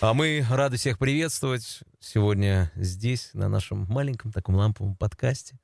А мы рады всех приветствовать сегодня здесь, на нашем маленьком таком ламповом подкасте.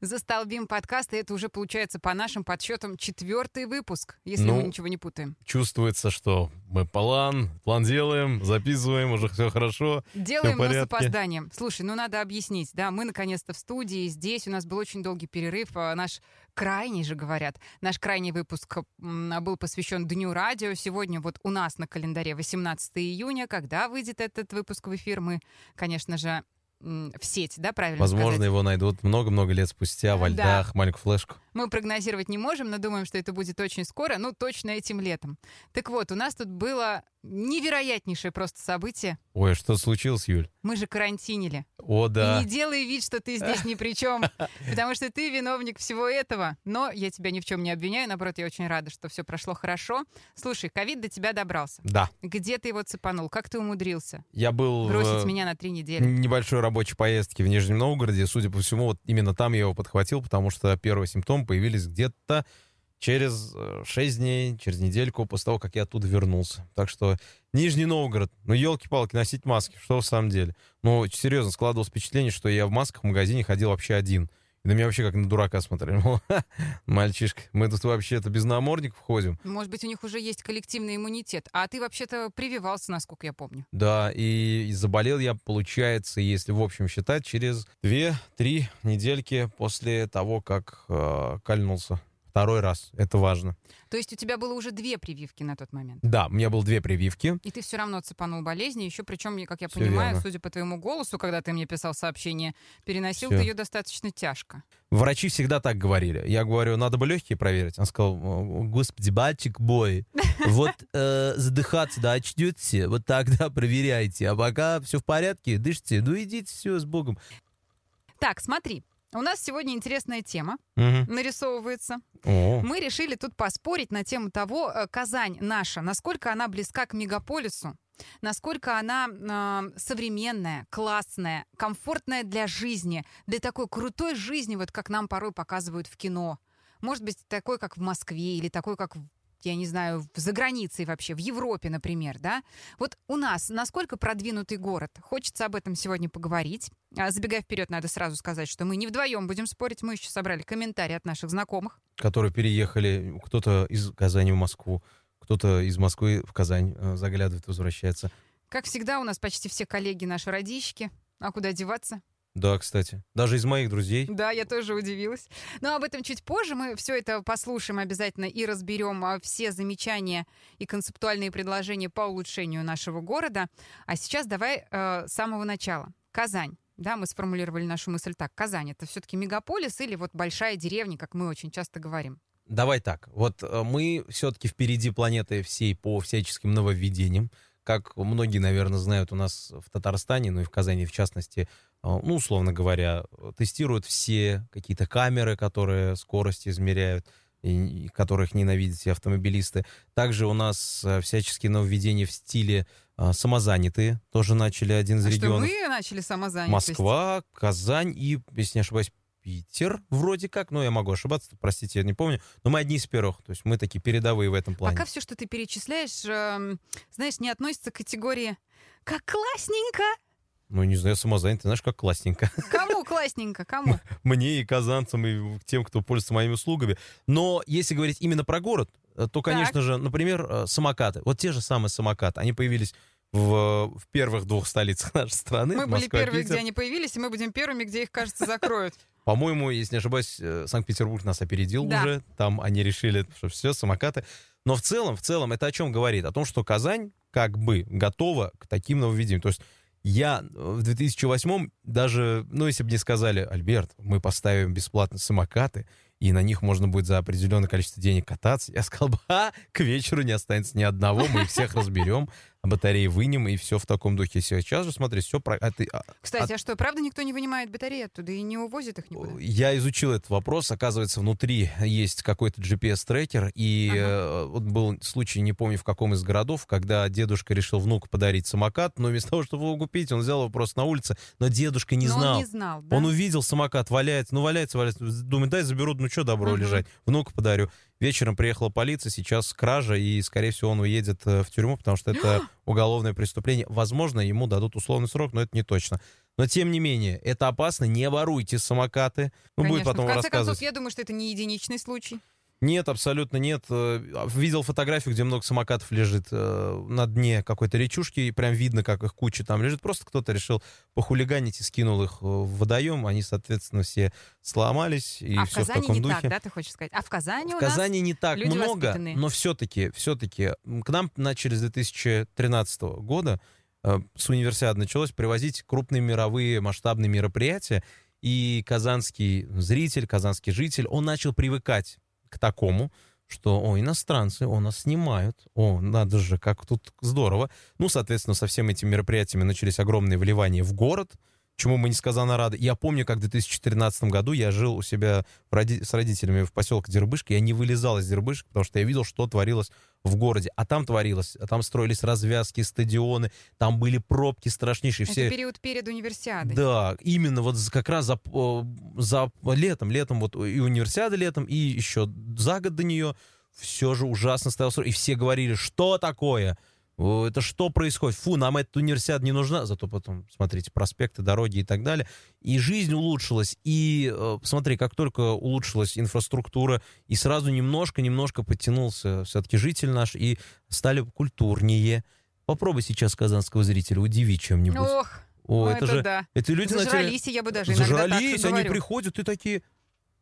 Застолбим подкаст, и это уже получается по нашим подсчетам четвертый выпуск, если Ну, мы ничего не путаем. Чувствуется, что мы план, план делаем, записываем, уже все хорошо. Делаем, но с опозданием. Слушай, ну надо объяснить, да, мы наконец-то в студии, здесь у нас был очень долгий перерыв, а, наш крайний же, говорят, наш крайний выпуск м, был посвящен Дню радио. Сегодня вот у нас на календаре 18 июня, когда выйдет этот выпуск в эфир, мы, конечно же, в сеть, да, правильно Возможно, сказать? его найдут много-много лет спустя во Да. льдах, маленькую флешку. Мы прогнозировать не можем, но думаем, что это будет очень скоро, ну, точно этим летом. Так вот, у нас тут было невероятнейшее просто событие. Ой, а что случилось, Юль? Мы же карантинили. О, да. И не делай вид, что ты здесь ни при чем, потому что ты виновник всего этого. Но я тебя ни в чем не обвиняю, наоборот, я очень рада, что все прошло хорошо. Слушай, ковид до тебя добрался. Да. Где ты его цепанул? Как ты умудрился Я был бросить в меня на три недели? небольшой рабочей поездке в Нижнем Новгороде. Судя по всему, вот именно там я его подхватил, потому что первые симптомы появились где-то через 6 дней, через недельку после того, как я оттуда вернулся. Так что Нижний Новгород, ну елки-палки, носить маски, что в самом деле. Ну, серьезно, складывалось впечатление, что я в масках в магазине ходил вообще один. И на меня вообще как на дурака смотрели. Мол, «Ха, мальчишка, мы тут вообще-то без намордников ходим. Может быть, у них уже есть коллективный иммунитет, а ты вообще-то прививался, насколько я помню. Да, и заболел я, получается, если в общем считать, через 2-3 недельки после того, как э, кольнулся. Второй раз, это важно. То есть у тебя было уже две прививки на тот момент. Да, у меня было две прививки. И ты все равно цепанул болезни, еще причем, как я Всё понимаю, верно. судя по твоему голосу, когда ты мне писал сообщение, переносил Всё. ты ее достаточно тяжко. Врачи всегда так говорили. Я говорю, надо бы легкие проверить. Он сказал, «О, господи, батчик бой, вот э, задыхаться, да, очнете, вот тогда проверяйте. А пока все в порядке, дышите, ну идите, все, с Богом. Так, смотри, у нас сегодня интересная тема Мгм. нарисовывается. О, Мы решили тут поспорить на тему того, э, Казань наша, насколько она близка к мегаполису, насколько она э, современная, классная, комфортная для жизни, для такой крутой жизни, вот как нам порой показывают в кино. Может быть, такой, как в Москве, или такой, как, в- я не знаю, за границей вообще, в Европе, например, да? Вот у нас насколько продвинутый город? Хочется об этом сегодня поговорить. А, Забегая вперед, надо сразу сказать, что мы не вдвоем будем спорить, мы еще собрали комментарии от наших знакомых. которые переехали, кто-то из Казани в Москву, кто-то из Москвы в Казань э, заглядывает, возвращается. Как всегда, у нас почти все коллеги наши родички. А куда деваться? Да, кстати. Даже из моих друзей. Да, я тоже удивилась. Но об этом чуть позже. Мы все это послушаем обязательно и разберем а, все замечания и концептуальные предложения по улучшению нашего города. А сейчас давай э, с самого начала. Казань. Да, мы сформулировали нашу мысль так. Казань — это все-таки мегаполис или вот большая деревня, как мы очень часто говорим? Давай так. Вот э, мы все-таки впереди планеты всей по всяческим нововведениям. Как многие, наверное, знают, у нас в Татарстане, ну и в Казани в частности, ну, условно говоря, тестируют все какие-то камеры, которые скорость измеряют, и, которых ненавидят все автомобилисты. Также у нас э, всяческие нововведения в стиле э, самозанятые. Тоже начали один из А что регионов. мы начали самозанятость? Москва, Казань и, если не ошибаюсь, Питер вроде как. Ну, я могу ошибаться, простите, я не помню. Но мы одни из первых. То есть мы такие передовые в этом плане. Пока все, что ты перечисляешь, эм, знаешь, не относится к категории «как классненько». Ну, не знаю, самозанятый, знаешь, как классненько. Кому классненько? Кому? Мне и казанцам, и тем, кто пользуется моими услугами. Но если говорить именно про город, э, то, конечно же, например, э, самокаты. Вот те же самые самокаты. Они появились в, в первых двух столицах нашей страны. Мы были Москва, первые, Питер. где они появились, и мы будем первыми, где их, кажется, закроют. По-моему, если не ошибаюсь, э, Санкт-Петербург нас опередил Да. уже. Там они решили, что все, самокаты. Но в целом, в целом, это о чем говорит? О том, что Казань как бы готова к таким нововведениям. То есть я в 2008 даже, ну, если бы мне сказали, Альберт, мы поставим бесплатно самокаты, и на них можно будет за определенное количество денег кататься, я сказал бы, а, к вечеру не останется ни одного, мы их всех разберем, батареи вынем, и все в таком духе. Сейчас же, смотри, все про... а ты- а- Кстати, а что, правда никто не вынимает батареи оттуда и не увозит их никуда? Я изучил этот вопрос. Оказывается, внутри есть какой-то GPS-трекер. И Ага. э, вот был случай, не помню в каком из городов, когда дедушка решил внуку подарить самокат, но вместо того, чтобы его купить, он взял его просто на улице. Но дедушка не Но знал. он не знал, да? Он увидел самокат, валяется, ну валяется, валяется. Думает, дай заберу, ну что добро Мгм. лежать, внуку подарю. Вечером приехала полиция, сейчас кража, и, скорее всего, он уедет э, в тюрьму, потому что это уголовное преступление. Возможно, ему дадут условный срок, но это не точно. Но, тем не менее, это опасно, не воруйте самокаты. Ну, будет Конечно. потом в конце рассказывать. концов, я думаю, что это не единичный случай. Нет, абсолютно нет. Э, Видел фотографию, где много самокатов лежит э, на дне какой-то речушки, и прям видно, как их куча там лежит. Просто кто-то решил похулиганить и скинул их э, в водоем. Они, соответственно, все сломались, и а в все в Казани таком не духе. так, да, ты хочешь сказать? А в Казани В у нас... Казани не так люди много, воспитанные. но все-таки, все-таки к нам начали с 2013 года с универсиады началось привозить крупные мировые масштабные мероприятия, и казанский зритель, казанский житель, он начал привыкать к такому, что, о, иностранцы, о, нас снимают, о, надо же, как тут здорово. Ну, соответственно, со всеми этими мероприятиями начались огромные вливания в город, чему мы несказанно рады. Я помню, как в 2013 году я жил у себя роди- с родителями в поселке Дербышка, я не вылезал из Дербышек, потому что я видел, что творилось в городе. А там творилось, там строились развязки, стадионы, там были пробки страшнейшие. Все... Это период перед универсиадой. Да, именно вот как раз за, э, за летом, летом вот и универсиада летом, и еще за год до нее все же ужасно стоял срок. И все говорили, что такое? Это что происходит? Фу, нам эта универсиада не нужна. Зато потом, смотрите, проспекты, дороги и так далее. И жизнь улучшилась. И э, смотри, как только улучшилась инфраструктура, и сразу немножко-немножко подтянулся все-таки житель наш, и стали культурнее. Попробуй сейчас казанского зрителя удиви чем-нибудь. Ох, О, ну это, же да. эти люди на теле- Зажрались, я бы даже зажрались, они говорю. приходят и такие,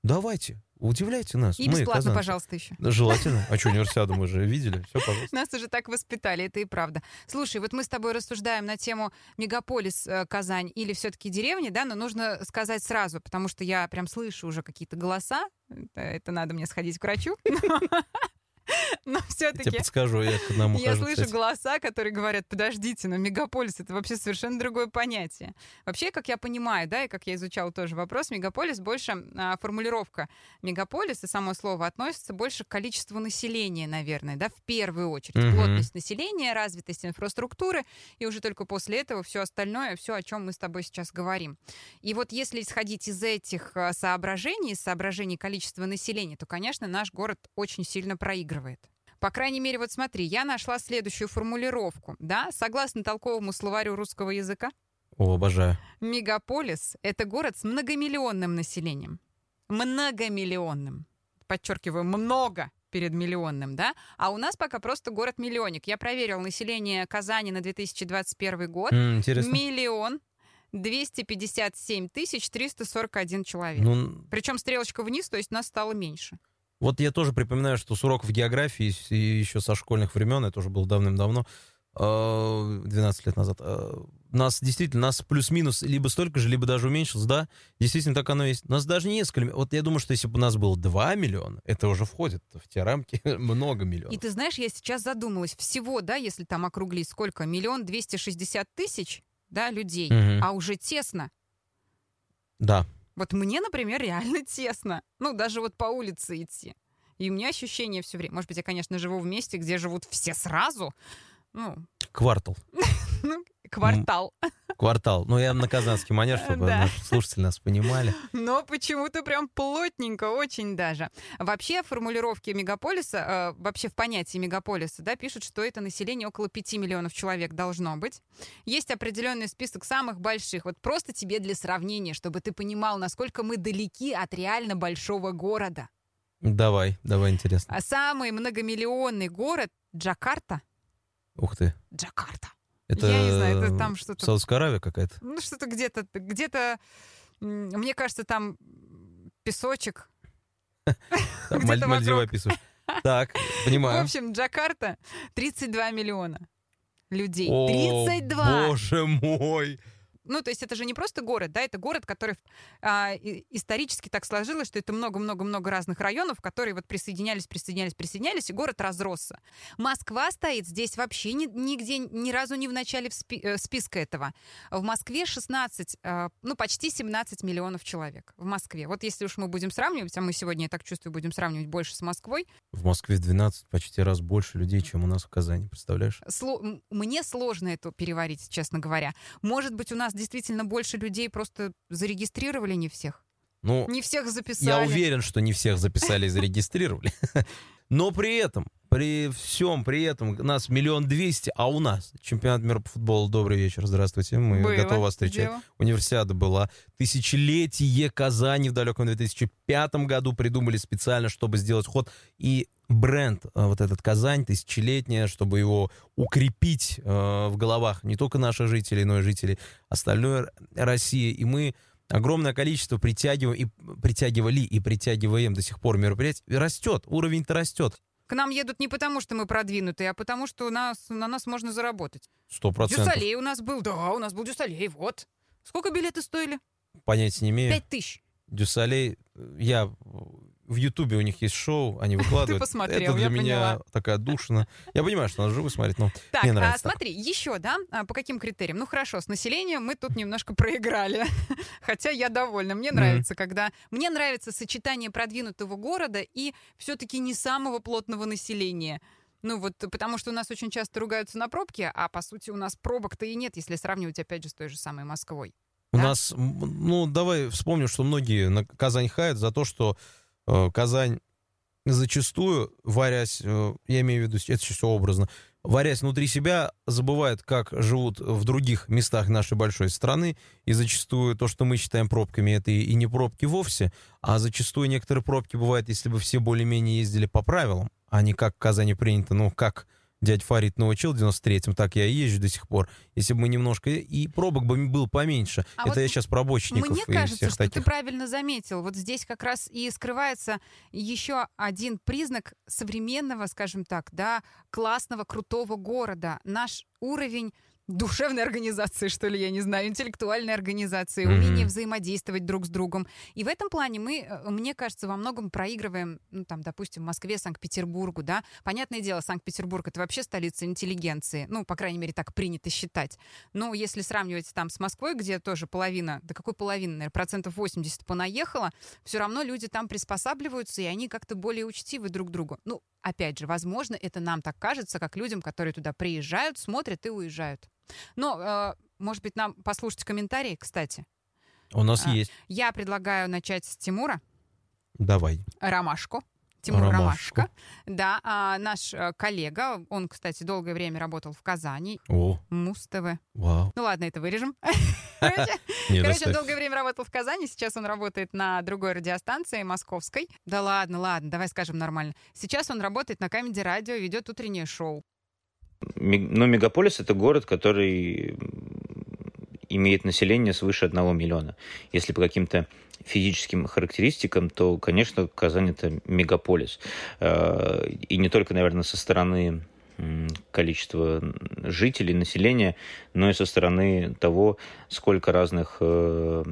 давайте, удивляйте нас. И мы, бесплатно, казанцы». пожалуйста, еще. Желательно. А что, универсиаду мы же видели. Все, пожалуйста. Нас уже так воспитали, это и правда. Слушай, вот мы с тобой рассуждаем на тему мегаполис э, Казань или все-таки деревни, да, но нужно сказать сразу, потому что я прям слышу уже какие-то голоса. Это, это надо мне сходить к врачу. Но Я тебе все-таки подскажу, я к одному я хожу, слышу кстати. голоса, которые говорят, подождите, но мегаполис это вообще совершенно другое понятие. Вообще, как я понимаю, да, и как я изучала тоже вопрос, мегаполис больше, а, формулировка мегаполис и само слово относится больше к количеству населения, наверное, да, в первую очередь. Мгм. Плотность населения, развитость инфраструктуры, и уже только после этого все остальное, все, о чем мы с тобой сейчас говорим. И вот если исходить из этих а, соображений, из соображений количества населения, то, конечно, наш город очень сильно проигрывает. По крайней мере, вот смотри, я нашла следующую формулировку, да, согласно толковому словарю русского языка, О, обожаю. мегаполис — это город с многомиллионным населением. Многомиллионным. Подчеркиваю, много перед миллионным, да? А у нас пока просто город-миллионник. Я проверил население Казани на 2021 год. М, Интересно. Миллион 257 тысяч 341 человек. Ну, Причем стрелочка вниз, то есть нас стало меньше. Вот я тоже припоминаю, что с уроков географии и еще со школьных времен, это уже было давным-давно, э, 12 лет назад, э, нас действительно, нас плюс-минус либо столько же, либо даже уменьшилось, да, действительно так оно и есть. Нас даже несколько, вот я думаю, что если бы у нас было 2 миллиона, это уже входит в те рамки, много И миллионов. ты знаешь, я сейчас задумалась, всего, да, если там округлить, сколько? Миллион двести шестьдесят тысяч, да, людей, Мгм. а уже тесно. Да, Вот мне, например, реально тесно. Ну, даже вот по улице идти. И у меня ощущение все время. Может быть, я, конечно, живу в месте, где живут все сразу. Ну, квартал. ну, квартал. Квартал. Ну, я на казанский манер, чтобы Да. наши слушатели нас понимали. Но почему-то прям плотненько, очень даже. Вообще в формулировке мегаполиса, э, вообще в понятии мегаполиса, да, пишут, что это население около 5 миллионов человек должно быть. Есть определенный список самых больших. Вот просто тебе для сравнения, чтобы ты понимал, насколько мы далеки от реально большого города. Давай, давай, интересно. А самый многомиллионный город Джакарта. Ух ты. Джакарта. Это Я не знаю, это там что-то Саудовская Аравия какая-то? Ну, что-то где-то, где-то, мне кажется, там песочек. Мальдивы описываешь. Так, В понимаю. общем, Джакарта 32 миллиона людей. О, 32! боже мой! Ну, то есть это же не просто город, да, это город, который а, исторически так сложилось, что это много-много-много разных районов, которые вот присоединялись, присоединялись, присоединялись, и город разросся. Москва стоит здесь вообще ни- нигде, ни разу не в начале в спи- э, списка этого. В Москве 16, а, ну, почти 17 миллионов человек. В Москве. Вот если уж мы будем сравнивать, а мы сегодня, я так чувствую, будем сравнивать больше с Москвой, В Москве в 12 почти раз больше людей, чем у нас в Казани, представляешь? Сло- Мне сложно это переварить, честно говоря. Может быть, у нас действительно больше людей просто зарегистрировали не всех. Ну, Не всех записали. я уверен, что не всех записали и зарегистрировали. Но при этом, при всем при этом, нас миллион двести, а у нас чемпионат мира по футболу. Добрый вечер, здравствуйте. Мы Было готовы вас встречать. дело. Универсиада была. Тысячелетие Казани в далеком 2005 году придумали специально, чтобы сделать ход. И бренд, э, вот этот Казань, тысячелетняя, чтобы его укрепить э, в головах не только наших жителей, но и жителей остальной России. И мы огромное количество притягиваем и притягивали и притягиваем до сих пор мероприятий. Растет, уровень-то растет. К нам едут не потому, что мы продвинутые, а потому, что у нас, на нас можно заработать. Сто процентов. Дюсалей у нас был. Да, у нас был Дю Солей, вот. Сколько билеты стоили? Понятия не имею. Пять тысяч. Дю Солей, э, я в Ютубе у них есть шоу, они выкладывают. посмотрел, Это для я меня поняла. такая душина. Я понимаю, что надо живо смотреть, но Так, мне а нравится. так. смотри, еще, да, а, по каким критериям? Ну хорошо, с населением мы тут немножко проиграли. Хотя я довольна. Мне нравится, когда... Мне нравится сочетание продвинутого города и все-таки не самого плотного населения. Ну вот, потому что у нас очень часто ругаются на пробки, а по сути у нас пробок-то и нет, если сравнивать опять же с той же самой Москвой. У да? нас, ну, давай вспомним, что многие на Казань хаят за то, что Казань зачастую, варясь, э, я имею в виду, это все образно, варясь внутри себя, забывает, как живут в других местах нашей большой страны, и зачастую то, что мы считаем пробками, это и не пробки вовсе, а зачастую некоторые пробки бывают, если бы все более-менее ездили по правилам, а не как в Казани принято, ну, как дядь Фарид научил в 93-м, так я и езжу до сих пор. Если бы мы немножко... И пробок бы было поменьше. А это вот я сейчас про бочников Мне кажется, что таких. ты правильно заметил. Вот здесь как раз и скрывается еще один признак современного, скажем так, да, классного, крутого города. Наш уровень душевной организации, что ли, я не знаю, интеллектуальной организации, Мгм. умение взаимодействовать друг с другом. И в этом плане мы, э, мне кажется, во многом проигрываем, ну, там, допустим, Москве, Санкт-Петербургу, да. Понятное дело, Санкт-Петербург — это вообще столица интеллигенции. Ну, по крайней мере, так принято считать. Но если сравнивать там с Москвой, где тоже половина, да какой половина, наверное, процентов 80 понаехала, все равно люди там приспосабливаются, и они как-то более учтивы друг к другу. Ну, опять же, возможно, это нам так кажется, как людям, которые туда приезжают, смотрят и уезжают. Но, э, может быть, нам послушать комментарии, кстати. У нас А, есть. Я предлагаю начать с Тимура Давай. Ромашку. Тимур Ромашку. Ромашка. Да, а, наш э, коллега, он, кстати, долгое время работал в Казани, О, Муз-ТВ. вау. Ну ладно, это вырежем. Короче, он долгое время работал в Казани, сейчас он работает на другой радиостанции, московской. Да ладно, ладно, давай скажем нормально. Сейчас он работает на Камеди Радио, ведет утреннее шоу. Ну, мегаполис это город, который имеет население свыше 1 миллиона. Если по каким-то физическим характеристикам, то, конечно, Казань это мегаполис. Э, И не только, наверное, со стороны количества жителей, населения, но и со стороны того, сколько разных э,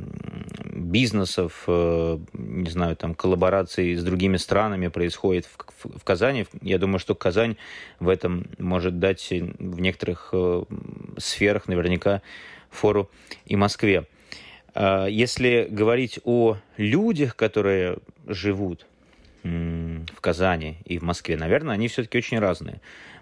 бизнесов, э, не знаю, там, коллабораций с другими странами происходит в, Казани. Я думаю, что Казань в этом может дать в некоторых э, сферах наверняка фору и Москве. А Если говорить о людях, которые живут в Казани и в Москве, наверное, они все-таки очень разные.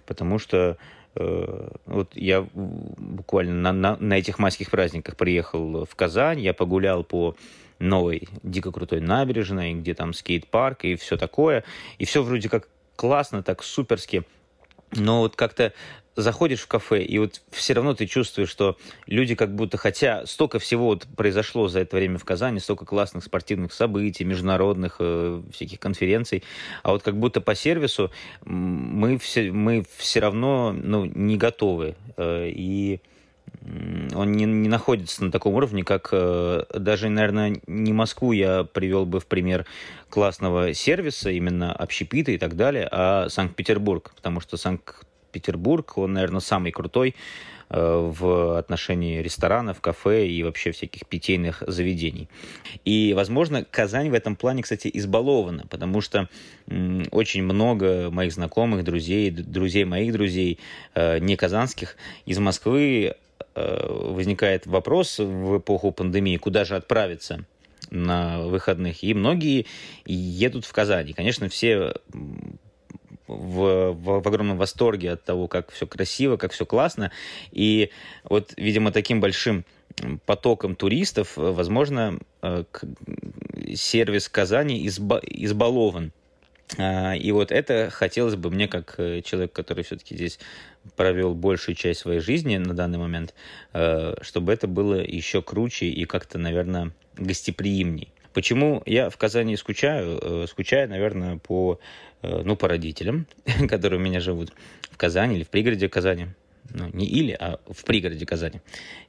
Потому что э, вот я буквально на, на- на этих майских праздниках приехал в Казань, я погулял по новой дико крутой набережной, где там скейт-парк и все такое. И все вроде как классно, так суперски. Но вот как-то заходишь в кафе, и вот все равно ты чувствуешь, что люди как будто, хотя столько всего вот произошло за это время в Казани, столько классных спортивных событий, международных э, всяких конференций, а вот как будто по сервису мы все, мы все равно ну, не готовы. Э, и он не, не находится на таком уровне, как э, даже, наверное, не Москву я привел бы в пример классного сервиса, именно общепита и так далее, а Санкт-Петербург, потому что Санкт-Петербург, он, наверное, самый крутой э, в отношении ресторанов, кафе и вообще всяких питейных заведений. И, возможно, Казань в этом плане, кстати, избалована, потому что очень много моих знакомых, друзей, друзей моих друзей, э, не казанских, из Москвы э, возникает вопрос в эпоху пандемии, куда же отправиться на выходных. И многие едут в Казань. И, конечно, все в, в- в огромном восторге от того, как все красиво, как все классно. И вот, видимо, таким большим потоком туристов, э, возможно, э, сервис Казани изба избалован. А, и вот это хотелось бы мне, как э, человек, который все-таки здесь провел большую часть своей жизни на данный момент, чтобы это было еще круче и как-то, наверное, гостеприимней. Почему я в Казани скучаю? Э, скучаю, наверное, по, ну, по родителям, которые у меня живут в Казани или в пригороде Казани. Ну, не или, а в пригороде Казани.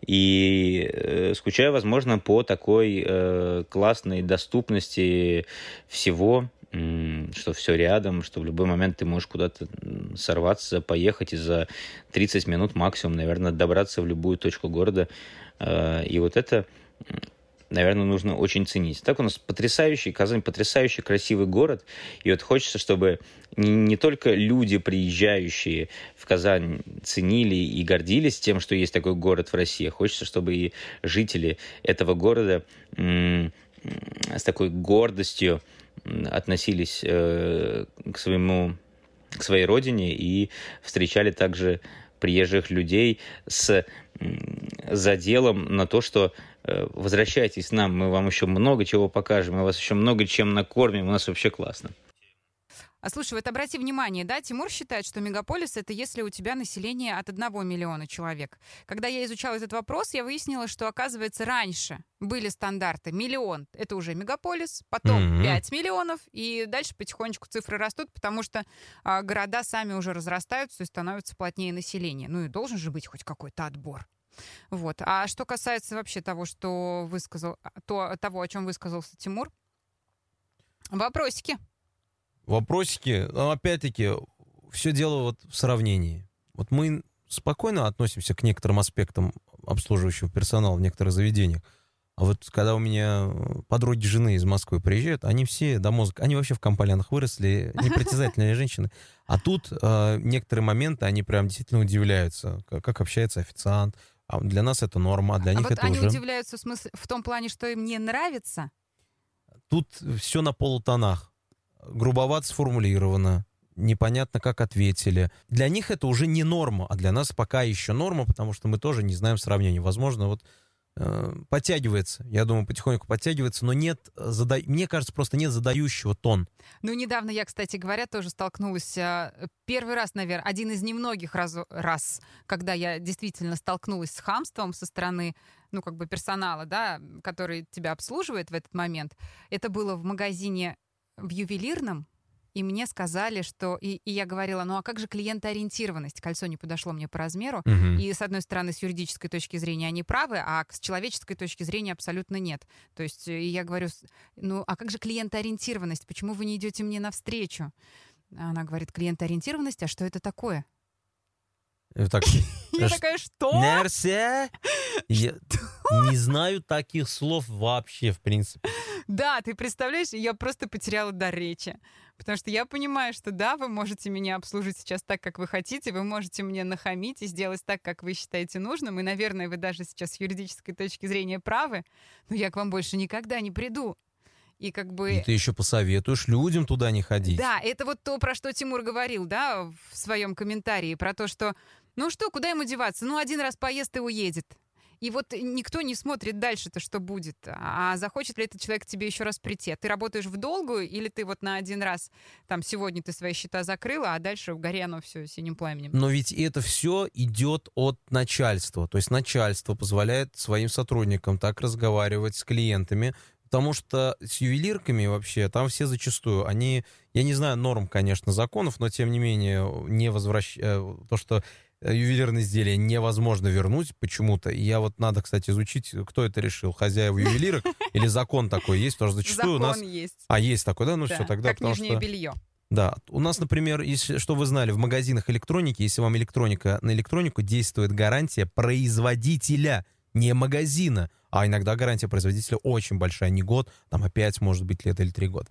И э, скучаю, возможно, по такой э, классной доступности всего, что все рядом, что в любой момент ты можешь куда-то сорваться, поехать и за 30 минут максимум, наверное, добраться в любую точку города. Э, и вот это, наверное, нужно очень ценить. Так у нас потрясающий, Казань потрясающий красивый город. И вот хочется, чтобы не, не только люди, приезжающие в Казань, ценили и гордились тем, что есть такой город в России. А хочется, чтобы и жители этого города с такой гордостью относились э, к своему к своей родине и встречали также приезжих людей с заделом на то, что возвращайтесь к нам, мы вам еще много чего покажем, мы вас еще много чем накормим, у нас вообще классно. А слушай, вот обрати внимание, да, Тимур считает, что мегаполис это если у тебя население от 1 миллиона человек. Когда я изучала этот вопрос, я выяснила, что, оказывается, раньше были стандарты миллион, это уже мегаполис, потом mm-hmm. 5 миллионов, и дальше потихонечку цифры растут, потому что а, города сами уже разрастаются и становятся плотнее населения. Ну и должен же быть хоть какой-то отбор. Вот. А что касается вообще того, что высказал, то, того, о чем высказался Тимур, вопросики вопросики, но опять-таки, все дело вот в сравнении. Вот мы спокойно относимся к некоторым аспектам обслуживающего персонала в некоторых заведениях. А вот когда у меня подруги жены из Москвы приезжают, они все до мозга, они вообще в компаниях выросли, непритязательные женщины. А тут э, некоторые моменты, они прям действительно удивляются, как, как общается официант. А для нас это норма, а для а них вот это они уже... удивляются в, смысле, в том плане, что им не нравится? Тут все на полутонах грубовато сформулировано, непонятно, как ответили. Для них это уже не норма, а для нас пока еще норма, потому что мы тоже не знаем сравнения. Возможно, вот подтягивается, я думаю, потихоньку подтягивается, но нет, зада... мне кажется, просто нет задающего тон. Ну, недавно я, кстати говоря, тоже столкнулась, э, первый раз, наверное, один из немногих раз, раз, когда я действительно столкнулась с хамством со стороны ну, как бы персонала, да, который тебя обслуживает в этот момент. Это было в магазине в ювелирном, и мне сказали, что... И, и я говорила, ну а как же клиентоориентированность? Кольцо не подошло мне по размеру. Угу. И, с одной стороны, с юридической точки зрения они правы, а с человеческой точки зрения абсолютно нет. То есть э, я говорю, ну а как же клиентоориентированность? Почему вы не идете мне навстречу? Она говорит, клиентоориентированность, а что это такое? Так, я такая, что? Мерси? Я не знаю таких слов вообще, в принципе. Да, ты представляешь, я просто потеряла дар речи. Потому что я понимаю, что да, вы можете меня обслужить сейчас так, как вы хотите, вы можете мне нахамить и сделать так, как вы считаете нужным, и, наверное, вы даже сейчас с юридической точки зрения правы, но я к вам больше никогда не приду. И как бы... И ты еще посоветуешь людям туда не ходить. Да, это вот то, про что Тимур говорил, да, в своем комментарии, про то, что, ну что, куда ему деваться? Ну, один раз поест и уедет. И вот никто не смотрит дальше-то, что будет. А захочет ли этот человек тебе еще раз прийти? А ты работаешь в долгую или ты вот на один раз, там, сегодня ты свои счета закрыла, а дальше в горе оно все синим пламенем? Но ведь это все идет от начальства. То есть начальство позволяет своим сотрудникам так разговаривать с клиентами, Потому что с ювелирками вообще, там все зачастую, они, я не знаю норм, конечно, законов, но тем не менее, не возвращ... Э, то, что Э, ювелирные изделия невозможно вернуть почему-то. И я вот надо, кстати, изучить, кто это решил, хозяева ювелирок или закон такой есть, потому что зачастую закон у нас... есть. А, есть такой, да? Ну да, все, тогда как потому нижнее что... белье. Да, у нас, например, если, что вы знали, в магазинах электроники, если вам электроника на электронику действует гарантия производителя, не магазина, а иногда гарантия производителя очень большая, не год, там опять может быть лет или три года.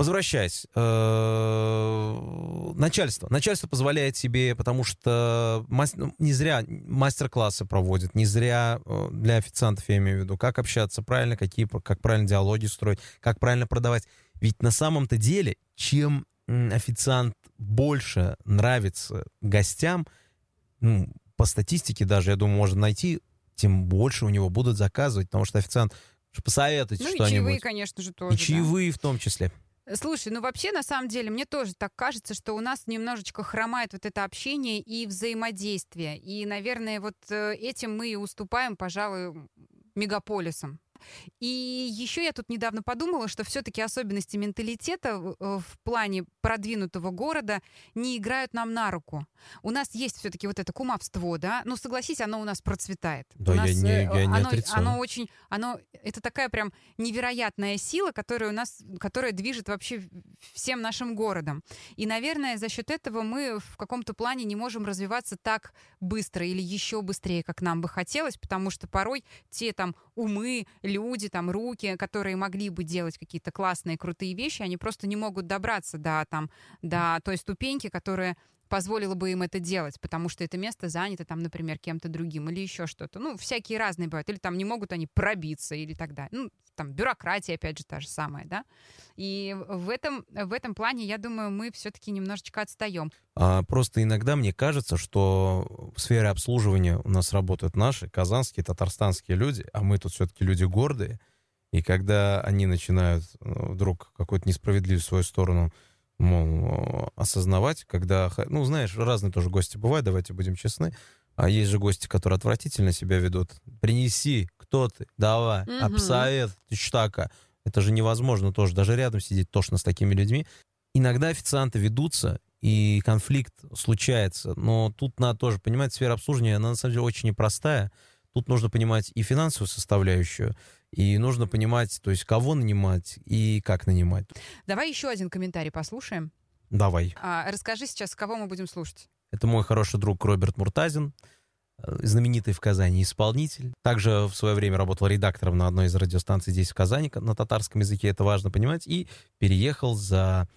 Возвращаясь, э, начальство. Начальство позволяет себе, потому что ну, не зря мастер-классы проводят, не зря э, для официантов, я имею в виду, как общаться правильно, какие, как правильно диалоги строить, как правильно продавать. Ведь на самом-то деле, чем официант больше нравится гостям, ну, по статистике даже, я думаю, можно найти, тем больше у него будут заказывать, потому что официант Посоветуйте Ну и что-нибудь. чаевые, конечно же, тоже. И да. чаевые в том числе. Слушай, ну вообще, на самом деле, мне тоже так кажется, что у нас немножечко хромает вот это общение и взаимодействие. И, наверное, вот э, этим мы и уступаем, пожалуй, мегаполисам. И еще я тут недавно подумала, что все-таки особенности менталитета в э, в плане продвинутого города не играют нам на руку. У нас есть все-таки вот это кумовство, да? Ну, согласись, оно у нас процветает. Да, У я нас, не- э, я не оно, отрицаю. оно очень, оно, это такая прям невероятная сила, которая у нас, которая движет вообще всем нашим городом. И, наверное, за счет этого мы в каком-то плане не можем развиваться так быстро или еще быстрее, как нам бы хотелось, потому что порой те там умы, люди, там руки, которые могли бы делать какие-то классные, крутые вещи, они просто не могут добраться до там до той ступеньки, которая позволила бы им это делать, потому что это место занято там, например, кем-то другим или еще что-то. Ну, всякие разные бывают. Или там не могут они пробиться или так далее. Ну, там бюрократия, опять же, та же самая, да. И в этом, в этом плане, я думаю, мы все-таки немножечко отстаем. А, просто иногда мне кажется, что в сфере обслуживания у нас работают наши казанские, татарстанские люди, а мы тут все-таки люди гордые. И когда они начинают э, вдруг какую-то несправедливость в свою сторону мол, э, осознавать, когда, ну, знаешь, разные тоже гости бывают, давайте будем честны, а есть же гости, которые отвратительно себя ведут. Принеси, кто ты, давай, Мгм. обсовет, ты что такая? Это же невозможно тоже, даже рядом сидеть тошно с такими людьми. Иногда официанты ведутся, и конфликт случается, но тут надо тоже понимать, сфера обслуживания, она на самом деле очень непростая. Тут нужно понимать и финансовую составляющую, и нужно понимать, то есть кого нанимать и как нанимать. Давай еще один комментарий послушаем. Давай. А, расскажи сейчас, кого мы будем слушать. Это мой хороший друг Роберт Муртазин, э, знаменитый в Казани исполнитель. Также в свое время работал редактором на одной из радиостанций здесь, в Казани, на татарском языке, это важно понимать, и переехал за,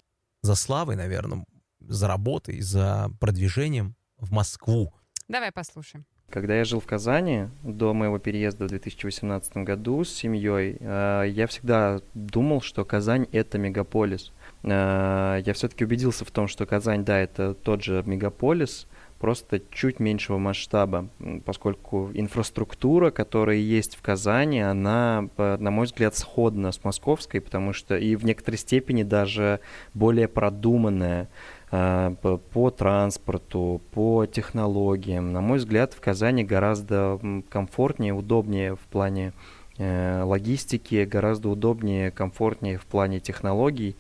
за славой, наверное, за работой, за продвижением в Москву. Давай послушаем. Когда я жил в Казани до моего переезда в 2018 году с семьей, э, я всегда думал, что Казань это мегаполис. Э, Я все-таки убедился в том, что Казань, да, это тот же мегаполис, просто чуть меньшего масштаба, поскольку инфраструктура, которая есть в Казани, она, э, на мой взгляд, сходна с московской, потому что и в некоторой степени даже более продуманная по, по транспорту, по технологиям. На мой взгляд, в Казани гораздо комфортнее, удобнее в плане э, логистики, гораздо удобнее, комфортнее в плане технологий,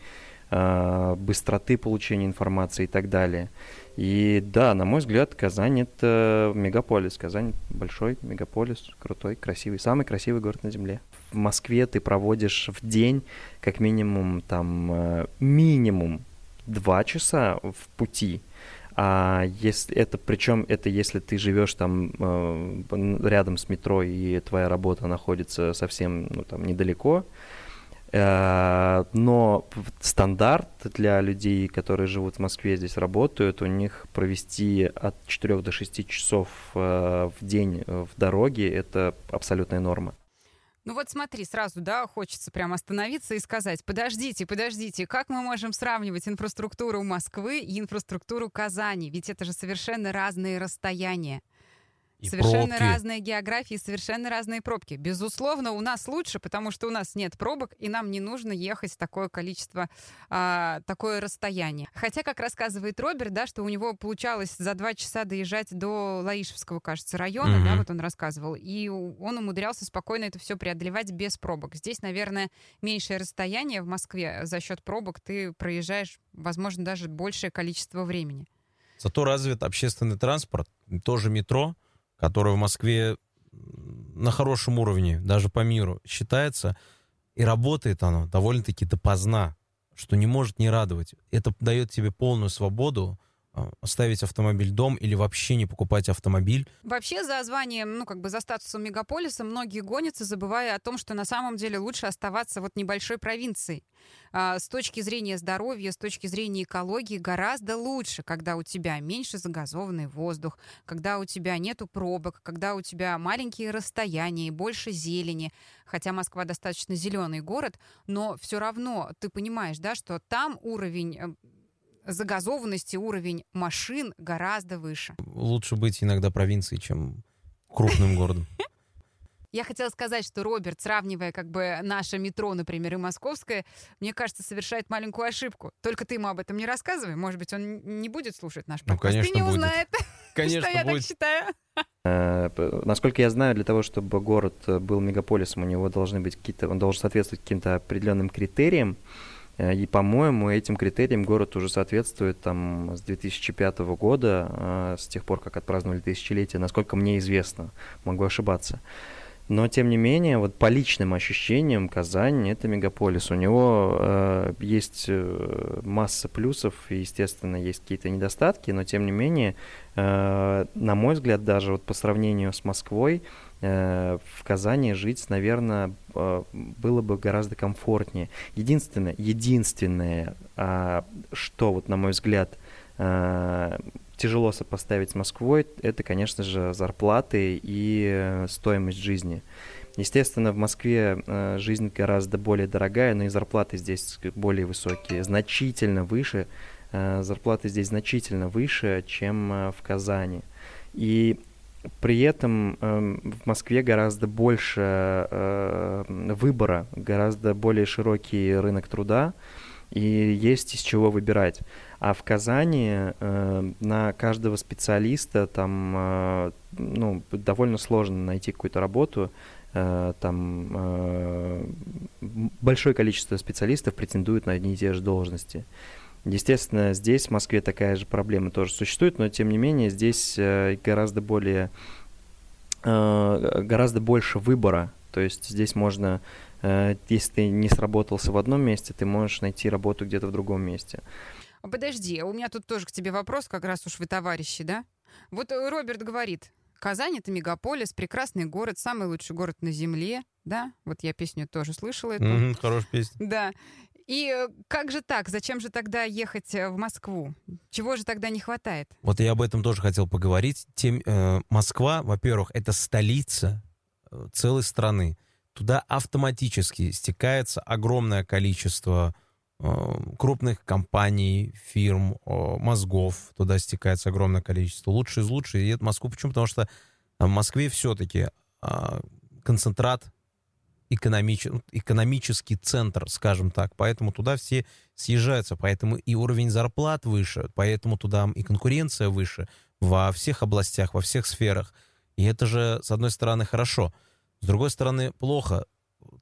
э, быстроты получения информации и так далее. И да, на мой взгляд, Казань это мегаполис. Казань большой мегаполис, крутой, красивый, самый красивый город на Земле. В Москве ты проводишь в день как минимум там э, минимум два часа в пути. А если это, причем это если ты живешь там э, рядом с метро и твоя работа находится совсем ну, там недалеко, Э, но стандарт для людей, которые живут в Москве, здесь работают, у них провести от 4 до 6 часов э, в день э, в дороге это абсолютная норма. Ну вот смотри, сразу, да, хочется прям остановиться и сказать, подождите, подождите, как мы можем сравнивать инфраструктуру Москвы и инфраструктуру Казани? Ведь это же совершенно разные расстояния. И совершенно пробки. разные географии, совершенно разные пробки. Безусловно, у нас лучше, потому что у нас нет пробок, и нам не нужно ехать такое количество, а, такое расстояние. Хотя, как рассказывает Роберт, да, что у него получалось за два часа доезжать до Лаишевского, кажется, района, да, Мгм. вот он рассказывал, и он умудрялся спокойно это все преодолевать без пробок. Здесь, наверное, меньшее расстояние в Москве за счет пробок ты проезжаешь, возможно, даже большее количество времени. Зато развит общественный транспорт, тоже метро, которое в Москве на хорошем уровне, даже по миру, считается, и работает оно довольно-таки допоздна, что не может не радовать. Это дает тебе полную свободу оставить автомобиль дом или вообще не покупать автомобиль. Вообще за званием, ну как бы за статусом мегаполиса многие гонятся, забывая о том, что на самом деле лучше оставаться вот небольшой провинцией. А, с точки зрения здоровья, с точки зрения экологии гораздо лучше, когда у тебя меньше загазованный воздух, когда у тебя нету пробок, когда у тебя маленькие расстояния и больше зелени. Хотя Москва достаточно зеленый город, но все равно ты понимаешь, да, что там уровень загазованности, уровень машин гораздо выше. Лучше быть иногда провинцией, чем крупным городом. Я хотела сказать, что Роберт, сравнивая как бы наше метро, например, и московское, мне кажется, совершает маленькую ошибку. Только ты ему об этом не рассказывай. Может быть, он не будет слушать наш Ну, подкаст. конечно, и не будет. узнает, Конечно, что я так считаю. Э, Насколько я знаю, для того, чтобы город был мегаполисом, у него должны быть какие-то, он должен соответствовать каким-то определенным критериям. Э, И, по-моему, этим критериям город уже соответствует там с 2005 года, э, с тех пор, как отпраздновали тысячелетие, насколько мне известно, могу ошибаться. Но, тем не менее, вот по личным ощущениям, Казань — это мегаполис. У него э, есть э, масса плюсов, и, естественно, есть какие-то недостатки, но, тем не менее, э, на мой взгляд, даже вот по сравнению с Москвой, в Казани жить, наверное, э, было бы гораздо комфортнее. Единственное, единственное, а, что, вот, на мой взгляд, э, тяжело сопоставить с Москвой, это, конечно же, зарплаты и э, стоимость жизни. Естественно, в Москве э, жизнь гораздо более дорогая, но и зарплаты здесь более высокие, значительно выше. э, зарплаты здесь значительно выше, чем э, в Казани. И при этом эм, в Москве гораздо больше э, выбора, гораздо более широкий рынок труда, и есть из чего выбирать. А в Казани э, на каждого специалиста там э, ну, довольно сложно найти какую-то работу. Э, там э, большое количество специалистов претендуют на одни и те же должности. Естественно, здесь, в Москве, такая же проблема тоже существует, но тем не менее здесь э, гораздо более э, гораздо больше выбора. То есть здесь можно, э, если ты не сработался в одном месте, ты можешь найти работу где-то в другом месте. Подожди, у меня тут тоже к тебе вопрос, как раз уж вы товарищи, да? Вот Роберт говорит, Казань — это мегаполис, прекрасный город, самый лучший город на Земле, да? Вот я песню тоже слышала эту. Мгм, Хорошая песня. Да. И э, как же так? Зачем же тогда ехать э, в Москву? Чего же тогда не хватает? Вот я об этом тоже хотел поговорить. Тем, э, Москва, во-первых, это столица э, целой страны. Туда автоматически стекается огромное количество крупных компаний, фирм, мозгов. Туда стекается огромное количество. Лучшие из лучших едут в Москву. Почему? Потому что в Москве все-таки концентрат экономич- ну, экономический центр, скажем так. Поэтому туда все съезжаются. Поэтому и уровень зарплат выше, поэтому туда и конкуренция выше во всех областях, во всех сферах. И это же, с одной стороны, хорошо. С другой стороны, плохо.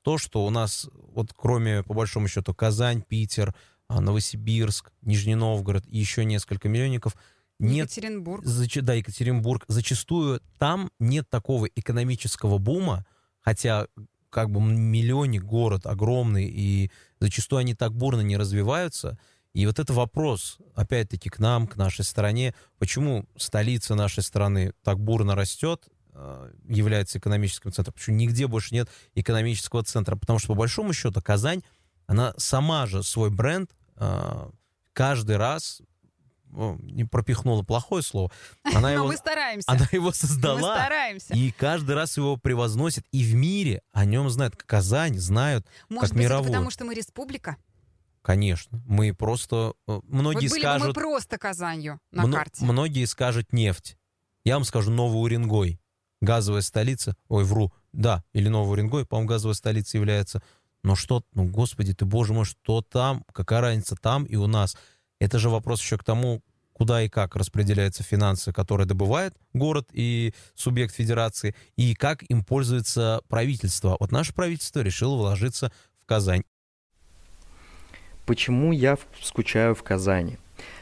То, что у нас, вот кроме, по большому счету, Казань, Питер, а, Новосибирск, Нижний Новгород и еще несколько миллионников, нет Екатеринбург. Зач- да, Екатеринбург. Зачастую там нет такого экономического бума, хотя как бы миллионник город огромный, и зачастую они так бурно не развиваются. И вот это вопрос, опять-таки, к нам, к нашей стране, почему столица нашей страны так бурно растет, э, является экономическим центром, почему нигде больше нет экономического центра, потому что, по большому счету, Казань, она сама же свой бренд э, каждый раз не пропихнула плохое слово, она Но его, мы стараемся. она его Мы создала. стараемся. И каждый раз его превозносит. И в мире о нем знают. Казань знают, Может как быть, мировую. это потому что мы республика? конечно. Мы просто... э, Многие вот были бы мы скажут... просто Казанью на мно- карте. Многие скажут нефть. Я вам скажу Новый Уренгой. Газовая столица. Ой, вру. Да, или Новый Уренгой, по-моему, газовая столица является. Но что, ну, господи ты, боже мой, что там? Какая разница там и у нас? Это же вопрос еще к тому, куда и как распределяются финансы, которые добывает город и субъект федерации, и как им пользуется правительство. Вот наше правительство решило вложиться в Казань. Почему я скучаю в Казани?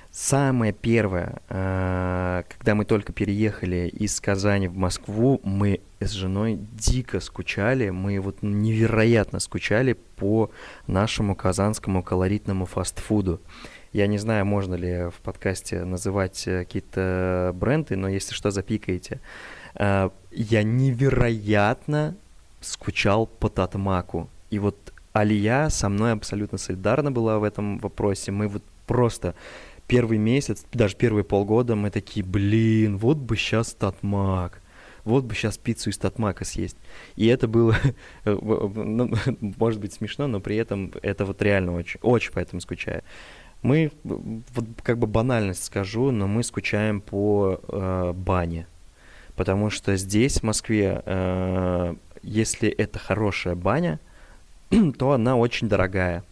Самое первое, э, когда мы только переехали из Казани в Москву, мы с женой дико скучали, мы вот невероятно скучали по нашему казанскому колоритному фастфуду. Я не знаю, можно ли в подкасте называть э, какие-то бренды, но если что, запикаете. Э, Я невероятно скучал по Татмаку. И вот Алия со мной абсолютно солидарна была в этом вопросе. Мы вот просто первый месяц, даже первые полгода мы такие, блин, вот бы сейчас Татмак. Вот бы сейчас пиццу из Татмака съесть. И это было, э, ну, может быть, смешно, но при этом это вот реально очень, очень поэтому скучаю. Мы, вот как бы банальность скажу, но мы скучаем по э, бане. Потому что здесь, в Москве, э, если это хорошая баня, то она очень дорогая.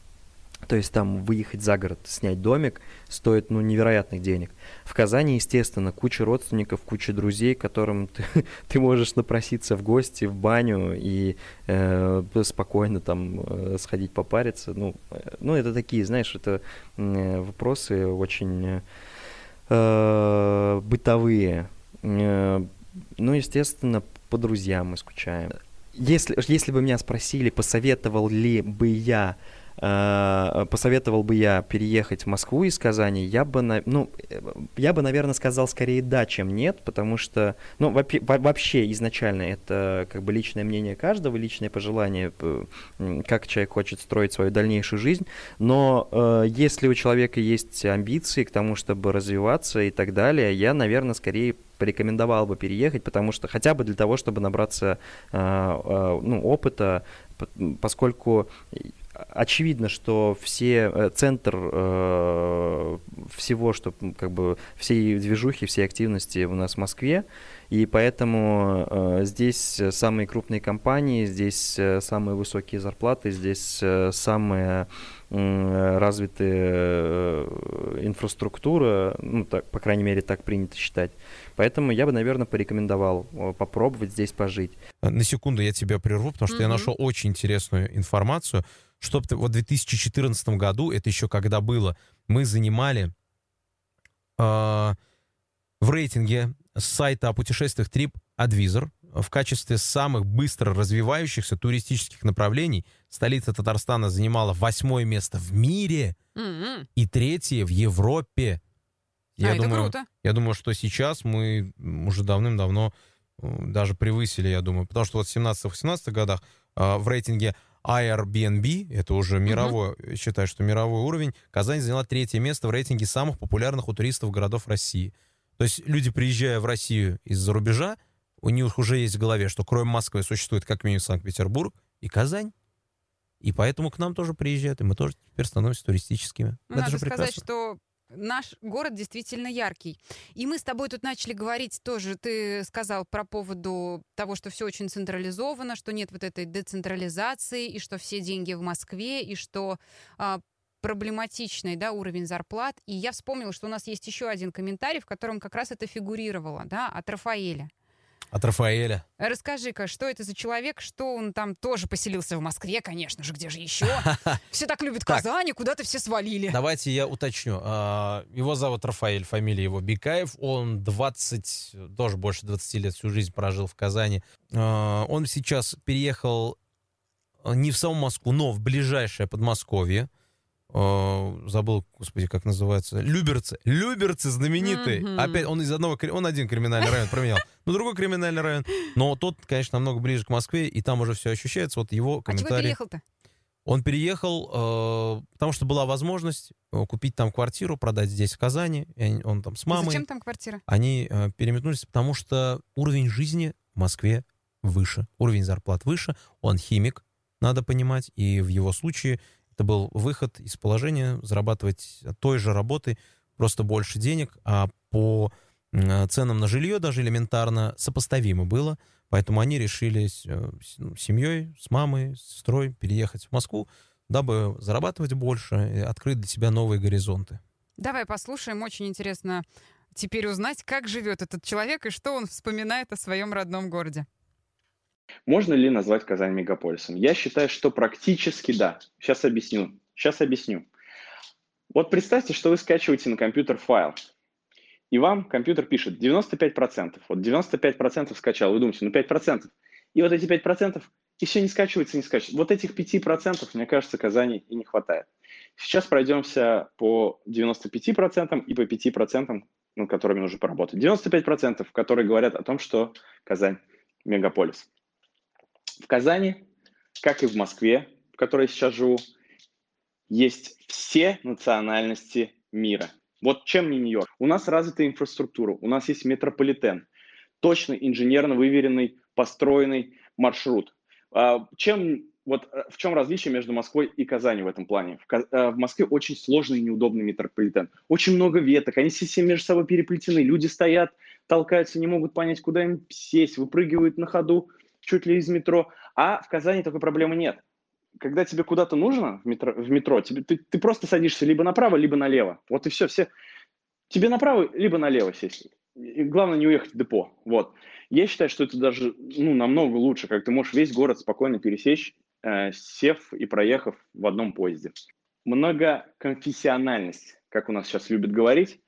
То есть там выехать за город, снять домик стоит ну, невероятных денег. В Казани, естественно, куча родственников, куча друзей, которым ты, ты можешь напроситься в гости, в баню и э, спокойно там э, сходить попариться. Ну, э, ну, это такие, знаешь, это э, вопросы очень э, бытовые. Э, ну, естественно, по друзьям мы скучаем. Если, если бы меня спросили, посоветовал ли бы я Э, посоветовал бы я переехать в Москву из Казани, я бы, ну, я бы, наверное, сказал скорее да, чем нет, потому что, ну, вообще изначально это как бы личное мнение каждого, личное пожелание, как человек хочет строить свою дальнейшую жизнь, но э, если у человека есть амбиции к тому, чтобы развиваться и так далее, я, наверное, скорее порекомендовал бы переехать, потому что хотя бы для того, чтобы набраться э, э, ну, опыта, поскольку очевидно, что все э, центр э, всего, что как бы всей движухи, всей активности у нас в Москве, и поэтому э, здесь самые крупные компании, здесь э, самые высокие зарплаты, здесь э, самая э, развитая инфраструктура, ну так, по крайней мере, так принято считать. Поэтому я бы, наверное, порекомендовал попробовать здесь пожить. На секунду я тебя прерву, потому что mm-hmm. я нашел очень интересную информацию что вот в 2014 году, это еще когда было, мы занимали э, в рейтинге сайта о путешествиях TripAdvisor в качестве самых быстро развивающихся туристических направлений столица Татарстана занимала восьмое место в мире mm-hmm. и третье в Европе. Я а, думаю, это круто. Я думаю, что сейчас мы уже давным-давно даже превысили, я думаю, потому что вот в 17-18 годах э, в рейтинге Airbnb, это уже мировой, uh-huh. считаю, что мировой уровень, Казань заняла третье место в рейтинге самых популярных у туристов городов России. То есть люди, приезжая в Россию из-за рубежа, у них уже есть в голове, что кроме Москвы существует как минимум Санкт-Петербург и Казань. И поэтому к нам тоже приезжают, и мы тоже теперь становимся туристическими. Это надо же сказать, что наш город действительно яркий. И мы с тобой тут начали говорить тоже, ты сказал про поводу того, что все очень централизовано, что нет вот этой децентрализации, и что все деньги в Москве, и что а, проблематичный да, уровень зарплат. И я вспомнила, что у нас есть еще один комментарий, в котором как раз это фигурировало, да, от Рафаэля. От Рафаэля. Расскажи-ка, что это за человек, что он там тоже поселился в Москве, конечно же, где же еще? Все так любят Казани, куда-то все свалили. Давайте я уточню. А, его зовут Рафаэль, фамилия его Бикаев. Он 20, тоже больше 20 лет всю жизнь прожил в Казани. А, он сейчас переехал не в саму Москву, но в ближайшее Подмосковье. Э, забыл, господи, как называется, Люберцы, Люберцы знаменитые. Mm-hmm. Опять он из одного, он один криминальный район променял, но другой криминальный район. Но тот, конечно, намного ближе к Москве, и там уже все ощущается. Вот его комментарий. А чего переехал-то? Он переехал, э, потому что была возможность э, купить там квартиру, продать здесь, в Казани. И он там с мамой. Зачем там квартира? Они э, переметнулись, потому что уровень жизни в Москве выше, уровень зарплат выше. Он химик, надо понимать, и в его случае это был выход из положения, зарабатывать той же работы просто больше денег, а по ценам на жилье даже элементарно сопоставимо было. Поэтому они решили с э, ну, семьей, с мамой, с сестрой переехать в Москву, дабы зарабатывать больше и открыть для себя новые горизонты. Давай послушаем. Очень интересно теперь узнать, как живет этот человек и что он вспоминает о своем родном городе. Можно ли назвать Казань мегаполисом? Я считаю, что практически да. Сейчас объясню. Сейчас объясню. Вот представьте, что вы скачиваете на компьютер файл, и вам компьютер пишет 95%. Вот 95% скачал, вы думаете, ну 5%. И вот эти 5%, и все не скачивается, не скачивается. Вот этих 5%, мне кажется, Казани и не хватает. Сейчас пройдемся по 95% и по 5%, над которыми нужно поработать. 95%, которые говорят о том, что Казань мегаполис. В Казани, как и в Москве, в которой сейчас живу, есть все национальности мира. Вот чем не Нью-Йорк? У нас развитая инфраструктура, у нас есть метрополитен, точный, инженерно выверенный, построенный маршрут. А, чем, вот, э, в чем различие между Москвой и Казани в этом плане? В, э, в Москве очень сложный и неудобный метрополитен. Очень много веток, они все между собой переплетены. Люди стоят, толкаются, не могут понять, куда им сесть, выпрыгивают на ходу чуть ли из метро, а в Казани такой проблемы нет. Когда тебе куда-то нужно в метро, в метро тебе, ты, ты просто садишься либо направо, либо налево. Вот и все. все. Тебе направо, либо налево сесть. И главное не уехать в депо. Вот. Я считаю, что это даже ну, намного лучше, как ты можешь весь город спокойно пересечь, э, сев и проехав в одном поезде. Многоконфессиональность, как у нас сейчас любят говорить.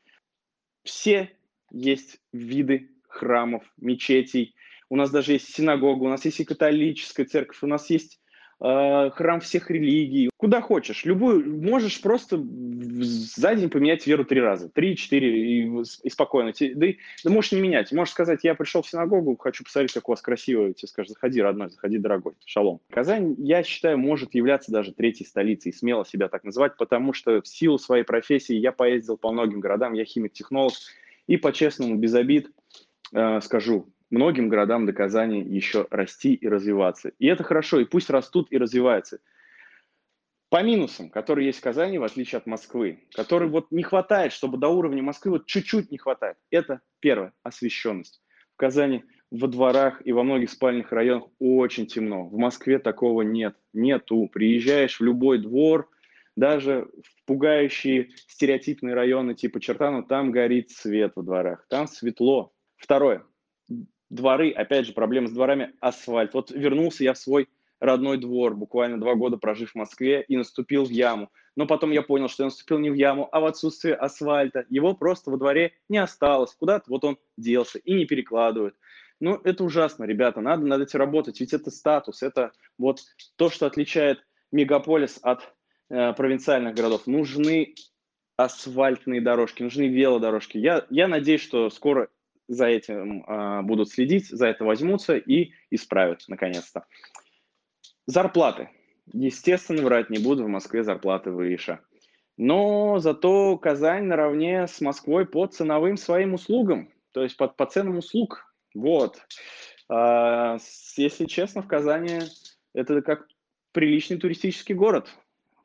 Все есть виды храмов, мечетей. У нас даже есть синагога, у нас есть и католическая церковь, у нас есть э, храм всех религий. Куда хочешь. Любую, можешь просто за день поменять веру три раза. Три, четыре и, и спокойно. Да, да можешь не менять. Можешь сказать, я пришел в синагогу, хочу посмотреть, как у вас красиво. Тебе скажут, заходи, родной, заходи, дорогой. Шалом. Казань, я считаю, может являться даже третьей столицей. Смело себя так называть, потому что в силу своей профессии я поездил по многим городам. Я химик-технолог. И по-честному, без обид, э, скажу, многим городам до Казани еще расти и развиваться. И это хорошо, и пусть растут и развиваются. По минусам, которые есть в Казани, в отличие от Москвы, которые вот не хватает, чтобы до уровня Москвы вот чуть-чуть не хватает. Это первое, освещенность. В Казани во дворах и во многих спальных районах очень темно. В Москве такого нет. Нету. Приезжаешь в любой двор, даже в пугающие стереотипные районы типа Чертанова, там горит свет во дворах, там светло. Второе. Дворы, опять же, проблема с дворами, асфальт. Вот вернулся я в свой родной двор, буквально два года прожив в Москве, и наступил в яму. Но потом я понял, что я наступил не в яму, а в отсутствие асфальта. Его просто во дворе не осталось. Куда-то вот он делся и не перекладывают. Ну, это ужасно, ребята, надо над этим работать, ведь это статус, это вот то, что отличает мегаполис от э, провинциальных городов. Нужны асфальтные дорожки, нужны велодорожки. Я, я надеюсь, что скоро за этим э, будут следить, за это возьмутся и исправят, наконец-то. Зарплаты. Естественно, врать не буду, в Москве зарплаты выше. Но зато Казань наравне с Москвой по ценовым своим услугам, то есть по, по ценам услуг. Вот. А, если честно, в Казани это как приличный туристический город.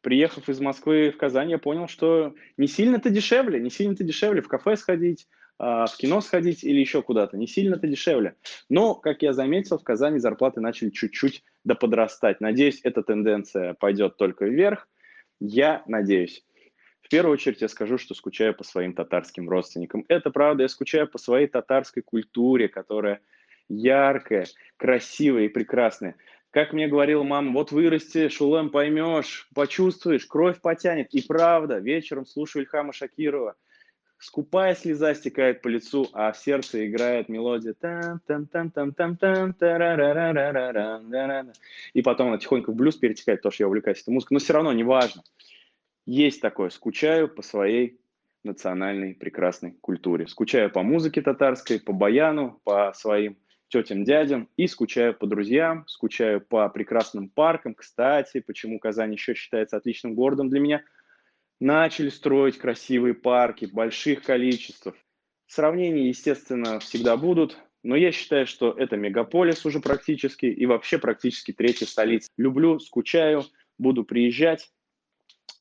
Приехав из Москвы в Казань, я понял, что не сильно-то дешевле, не сильно-то дешевле в кафе сходить, в кино сходить или еще куда-то. Не сильно-то дешевле. Но, как я заметил, в Казани зарплаты начали чуть-чуть доподрастать. Надеюсь, эта тенденция пойдет только вверх. Я надеюсь. В первую очередь я скажу, что скучаю по своим татарским родственникам. Это правда, я скучаю по своей татарской культуре, которая яркая, красивая и прекрасная. Как мне говорила мама, вот вырасти, шулем поймешь, почувствуешь, кровь потянет. И правда, вечером слушаю Ильхама Шакирова – скупая слеза стекает по лицу, а в сердце играет мелодия и потом она тихонько в блюз перетекает, потому что я увлекаюсь этой музыкой, но все равно неважно. Есть такое, скучаю по своей национальной прекрасной культуре. Скучаю по музыке татарской, по баяну, по своим тетям, дядям и скучаю по друзьям, скучаю по прекрасным паркам. Кстати, почему Казань еще считается отличным городом для меня – начали строить красивые парки в больших количествах. Сравнения, естественно, всегда будут, но я считаю, что это мегаполис уже практически и вообще практически третья столица. Люблю, скучаю, буду приезжать.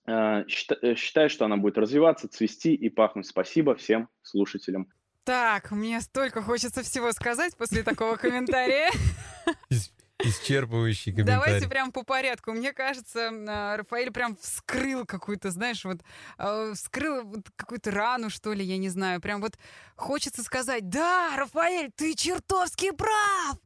Э, э, считаю, что она будет развиваться, цвести и пахнуть. Спасибо всем слушателям. Так, мне столько хочется всего сказать после такого комментария. Исчерпывающий комментарий. Давайте прям по порядку. Мне кажется, а, Рафаэль прям вскрыл какую-то, знаешь, вот а, вскрыл вот какую-то рану, что ли, я не знаю. Прям вот хочется сказать, да, Рафаэль, ты чертовски прав!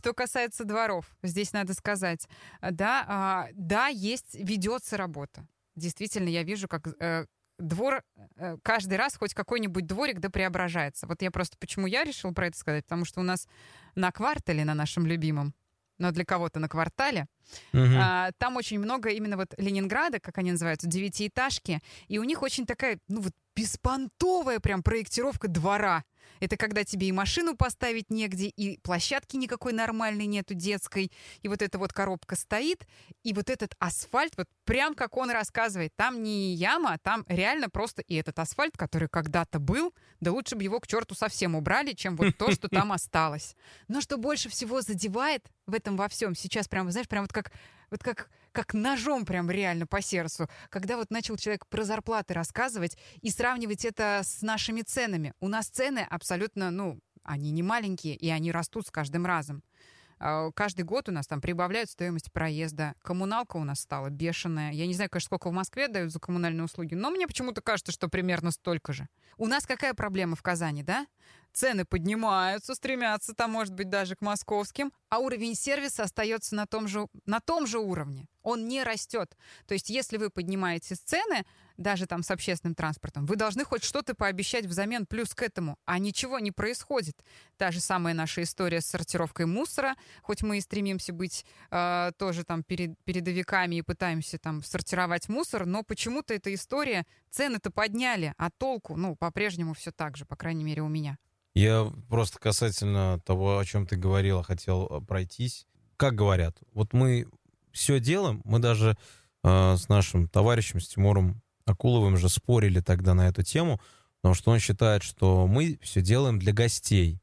Что касается дворов, здесь надо сказать, да, а, да, есть, ведется работа. Действительно, я вижу, как э, двор э, каждый раз хоть какой-нибудь дворик да преображается. Вот я просто почему я решил про это сказать, потому что у нас на квартале, на нашем любимом, но для кого-то на квартале. Угу. А, там очень много именно вот Ленинграда, как они называются, девятиэтажки, и у них очень такая, ну вот беспонтовая прям проектировка двора. Это когда тебе и машину поставить негде, и площадки никакой нормальной нету детской, и вот эта вот коробка стоит, и вот этот асфальт, вот прям как он рассказывает, там не яма, а там реально просто и этот асфальт, который когда-то был, да лучше бы его к черту совсем убрали, чем вот то, что там осталось. Но что больше всего задевает в этом во всем, сейчас прям, знаешь, прям вот как вот как, как ножом прям реально по сердцу, когда вот начал человек про зарплаты рассказывать и сравнивать это с нашими ценами. У нас цены абсолютно, ну, они не маленькие, и они растут с каждым разом. А, каждый год у нас там прибавляют стоимость проезда. Коммуналка у нас стала бешеная. Я не знаю, конечно, сколько в Москве дают за коммунальные услуги, но мне почему-то кажется, что примерно столько же. У нас какая проблема в Казани, да? Цены поднимаются, стремятся там, может быть, даже к московским, а уровень сервиса остается на том же, на том же уровне. Он не растет. То есть, если вы поднимаете цены, даже там с общественным транспортом, вы должны хоть что-то пообещать взамен плюс к этому, а ничего не происходит. Та же самая наша история с сортировкой мусора, хоть мы и стремимся быть э, тоже там перед, передовиками и пытаемся там сортировать мусор, но почему-то эта история, цены-то подняли, а толку, ну, по-прежнему все так же, по крайней мере, у меня. Я просто касательно того, о чем ты говорила, хотел э, пройтись. Как говорят, вот мы все делаем, мы даже э, с нашим товарищем, с Тимуром Акуловым же спорили тогда на эту тему, потому что он считает, что мы все делаем для гостей.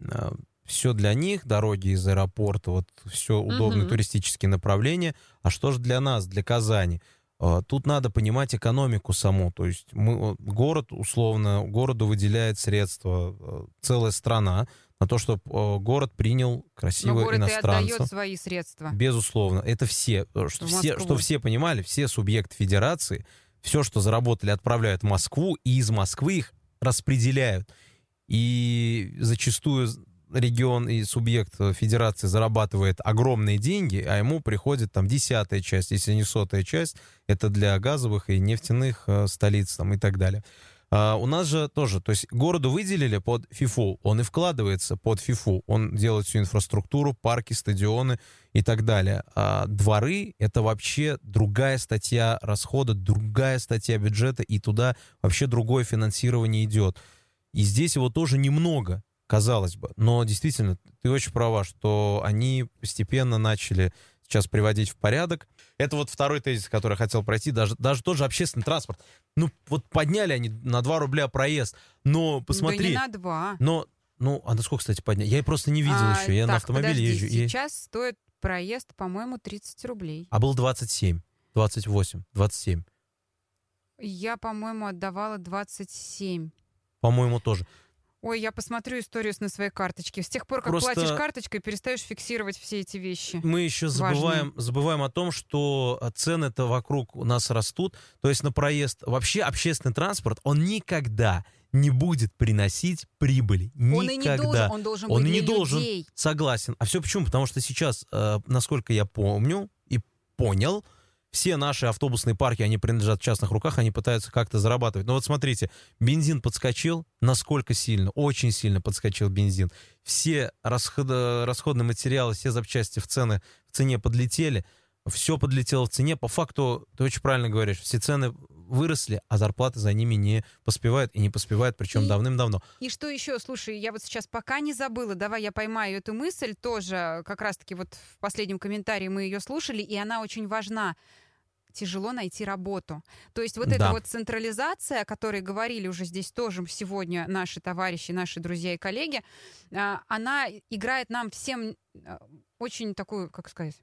Э, все для них, дороги из аэропорта, вот все удобные mm-hmm. туристические направления. А что же для нас, для Казани? А, тут надо понимать экономику саму. То есть мы, город, условно, городу выделяет средства э, целая страна на то, чтобы э, город принял красивых Но город. И отдает свои средства. Безусловно. Это все. Э, что все, что все понимали, все субъекты федерации, все, что заработали, отправляют в Москву, и из Москвы их распределяют. И зачастую регион и субъект федерации зарабатывает огромные деньги, а ему приходит там десятая часть, если не сотая часть, это для газовых и нефтяных э, столиц там, и так далее. А у нас же тоже, то есть городу выделили под ФИФУ, он и вкладывается под ФИФУ, он делает всю инфраструктуру, парки, стадионы и так далее. А дворы — это вообще другая статья расхода, другая статья бюджета, и туда вообще другое финансирование идет. И здесь его тоже немного казалось бы. Но действительно, ты очень права, что они постепенно начали сейчас приводить в порядок. Это вот второй тезис, который я хотел пройти. Даже, даже тот же общественный транспорт. Ну, вот подняли они на 2 рубля проезд. Но посмотри. Да не на 2. Но, ну, а на сколько, кстати, подняли? Я просто не видел а, еще. Я так, на автомобиле подожди, езжу. Сейчас и... стоит проезд, по-моему, 30 рублей. А был 27, 28, 27. Я, по-моему, отдавала 27. По-моему, тоже. Ой, я посмотрю историю на своей карточке. С тех пор, как Просто платишь карточкой, перестаешь фиксировать все эти вещи. Мы еще забываем, забываем о том, что цены-то вокруг у нас растут. То есть на проезд... Вообще общественный транспорт, он никогда не будет приносить прибыли. Никогда. Он и не должен, он должен он быть не для должен, людей. Согласен. А все почему? Потому что сейчас, э, насколько я помню и понял, все наши автобусные парки, они принадлежат в частных руках, они пытаются как-то зарабатывать. Но вот смотрите, бензин подскочил, насколько сильно? Очень сильно подскочил бензин. Все расход, расходные материалы, все запчасти в, цены, в цене подлетели, все подлетело в цене. По факту, ты очень правильно говоришь, все цены выросли, а зарплаты за ними не поспевают и не поспевают, причем давным-давно. И что еще? Слушай, я вот сейчас пока не забыла, давай я поймаю эту мысль тоже, как раз-таки вот в последнем комментарии мы ее слушали, и она очень важна тяжело найти работу. То есть вот да. эта вот централизация, о которой говорили уже здесь тоже сегодня наши товарищи, наши друзья и коллеги, а, она играет нам всем а, очень такую, как сказать,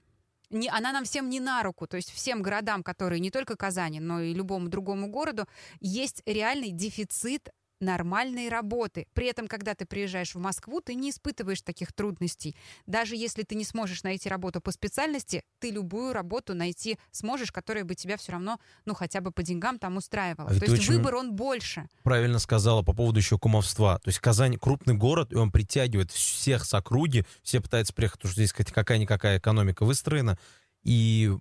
не, она нам всем не на руку, то есть всем городам, которые не только Казани, но и любому другому городу, есть реальный дефицит нормальной работы. При этом, когда ты приезжаешь в Москву, ты не испытываешь таких трудностей. Даже если ты не сможешь найти работу по специальности, ты любую работу найти сможешь, которая бы тебя все равно, ну, хотя бы по деньгам там устраивала. А То есть выбор, он больше. Правильно сказала по поводу еще кумовства. То есть Казань крупный город, и он притягивает всех с округи, все пытаются приехать, потому что здесь какая-никакая экономика выстроена. И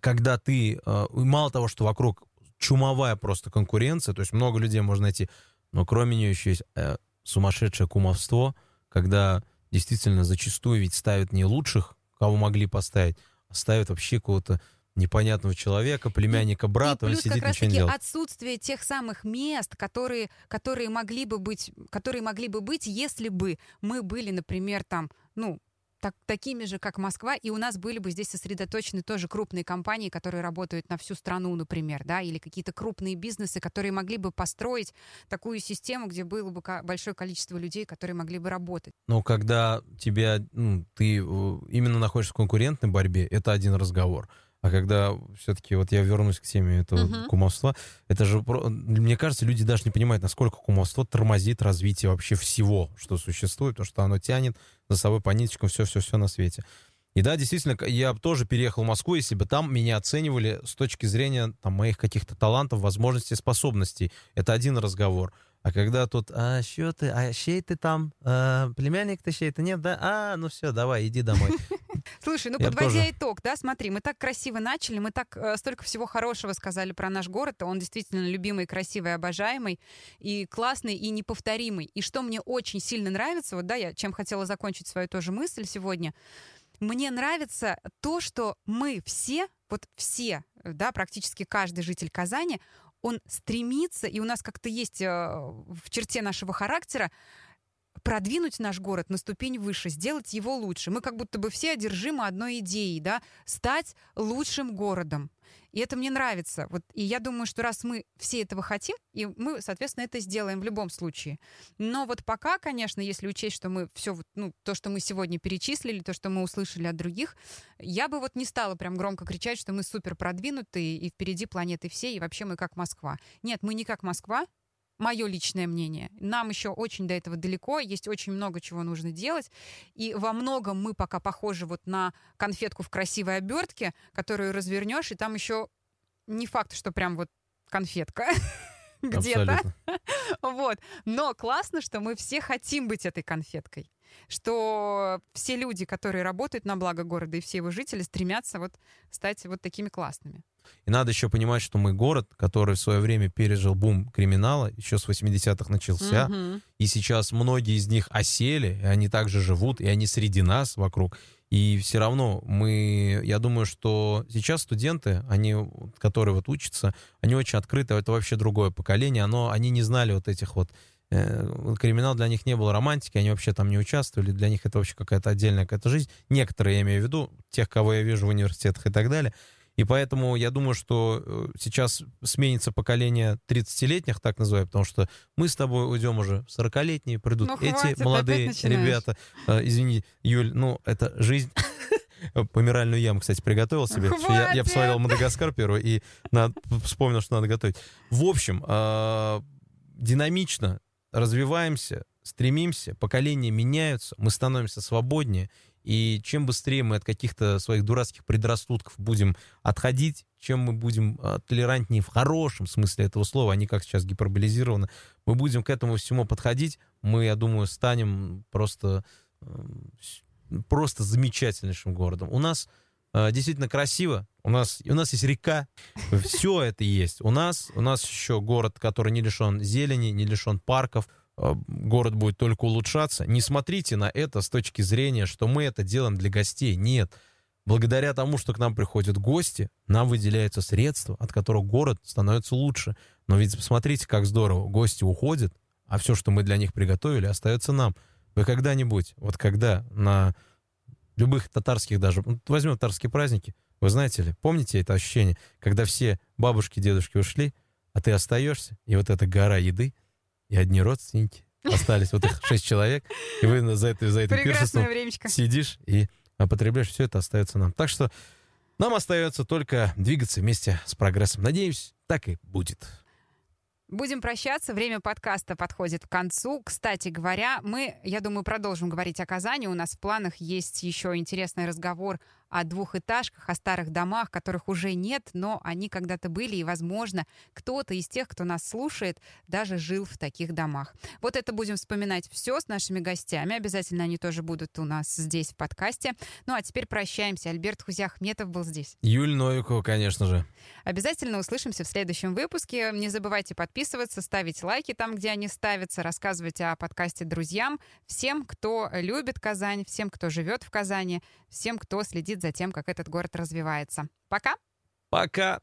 когда ты, э, мало того, что вокруг чумовая просто конкуренция, то есть много людей можно найти но кроме нее еще есть э, сумасшедшее кумовство, когда действительно зачастую ведь ставят не лучших, кого могли поставить, а ставят вообще кого-то непонятного человека, племянника брата, и плюс он сидит, как ничего не делает. отсутствие тех самых мест, которые, которые, могли бы быть, которые могли бы быть, если бы мы были, например, там, ну, так, такими же, как Москва, и у нас были бы здесь сосредоточены тоже крупные компании, которые работают на всю страну, например, да, или какие-то крупные бизнесы, которые могли бы построить такую систему, где было бы большое количество людей, которые могли бы работать. Но когда тебя, ну, ты именно находишься в конкурентной борьбе, это один разговор. А когда все-таки, вот я вернусь к теме этого uh-huh. кумовства, это же, мне кажется, люди даже не понимают, насколько кумовство тормозит развитие вообще всего, что существует, потому что оно тянет за собой по ниточкам все-все-все на свете. И да, действительно, я тоже переехал в Москву, если бы там меня оценивали с точки зрения там, моих каких-то талантов, возможностей, способностей. Это один разговор. А когда тут, а что ты, а щей ты там, а, племянник ты щей ты нет, да, а, ну все, давай, иди домой. Слушай, ну подводя итог, да, смотри, мы так красиво начали, мы так э, столько всего хорошего сказали про наш город, он действительно любимый, красивый, обожаемый, и классный, и неповторимый. И что мне очень сильно нравится, вот да, я чем хотела закончить свою тоже мысль сегодня, мне нравится то, что мы все, вот все, да, практически каждый житель Казани, он стремится, и у нас как-то есть э, в черте нашего характера, продвинуть наш город на ступень выше, сделать его лучше. Мы как будто бы все одержимы одной идеей, да, стать лучшим городом. И это мне нравится. Вот, и я думаю, что раз мы все этого хотим, и мы, соответственно, это сделаем в любом случае. Но вот пока, конечно, если учесть, что мы все, ну, то, что мы сегодня перечислили, то, что мы услышали от других, я бы вот не стала прям громко кричать, что мы супер продвинутые, и впереди планеты все, и вообще мы как Москва. Нет, мы не как Москва, мое личное мнение. Нам еще очень до этого далеко, есть очень много чего нужно делать. И во многом мы пока похожи вот на конфетку в красивой обертке, которую развернешь, и там еще не факт, что прям вот конфетка где-то. Вот. Но классно, что мы все хотим быть этой конфеткой. Что все люди, которые работают на благо города, и все его жители стремятся вот стать вот такими классными. И надо еще понимать, что мы город, который в свое время пережил бум криминала, еще с 80-х начался, угу. и сейчас многие из них осели, и они также живут, и они среди нас вокруг. И все равно мы, я думаю, что сейчас студенты, они, которые вот учатся, они очень открыты, это вообще другое поколение, оно, они не знали вот этих вот криминал для них не был романтики, они вообще там не участвовали, для них это вообще какая-то отдельная какая-то жизнь. Некоторые, я имею в виду, тех, кого я вижу в университетах и так далее, и поэтому я думаю, что э, сейчас сменится поколение 30-летних, так называемых, потому что мы с тобой уйдем уже 40-летние, придут ну, эти хватит, молодые ребята. Э, извини, Юль, ну, это жизнь. Помиральную яму, кстати, приготовил себе. Я, я посмотрел Мадагаскар первый и на, вспомнил, что надо готовить. В общем, э, динамично развиваемся, стремимся, поколения меняются, мы становимся свободнее, и чем быстрее мы от каких-то своих дурацких предрассудков будем отходить, чем мы будем а, толерантнее в хорошем смысле этого слова, а не как сейчас гиперболизировано, мы будем к этому всему подходить, мы, я думаю, станем просто, просто замечательнейшим городом. У нас действительно красиво, у нас, у нас есть река, все это есть. У нас, у нас еще город, который не лишен зелени, не лишен парков, Э, город будет только улучшаться. Не смотрите на это с точки зрения, что мы это делаем для гостей. Нет. Благодаря тому, что к нам приходят гости, нам выделяются средства, от которых город становится лучше. Но ведь посмотрите, как здорово. Гости уходят, а все, что мы для них приготовили, остается нам. Вы когда-нибудь, вот когда на любых татарских даже, возьмем татарские праздники, вы знаете ли, помните это ощущение, когда все бабушки, дедушки ушли, а ты остаешься, и вот эта гора еды — и одни родственники. Остались вот их шесть человек, и вы за это, за это пиршеством сидишь и потребляешь, все это остается нам. Так что нам остается только двигаться вместе с прогрессом. Надеюсь, так и будет. Будем прощаться. Время подкаста подходит к концу. Кстати говоря, мы, я думаю, продолжим говорить о Казани. У нас в планах есть еще интересный разговор о двухэтажках, о старых домах, которых уже нет, но они когда-то были, и, возможно, кто-то из тех, кто нас слушает, даже жил в таких домах. Вот это будем вспоминать все с нашими гостями. Обязательно они тоже будут у нас здесь в подкасте. Ну а теперь прощаемся. Альберт Хузяхметов был здесь. Юль Новикова, конечно же. Обязательно услышимся в следующем выпуске. Не забывайте подписываться, ставить лайки там, где они ставятся, рассказывать о подкасте друзьям, всем, кто любит Казань, всем, кто живет в Казани, всем, кто следит за тем, как этот город развивается. Пока! Пока!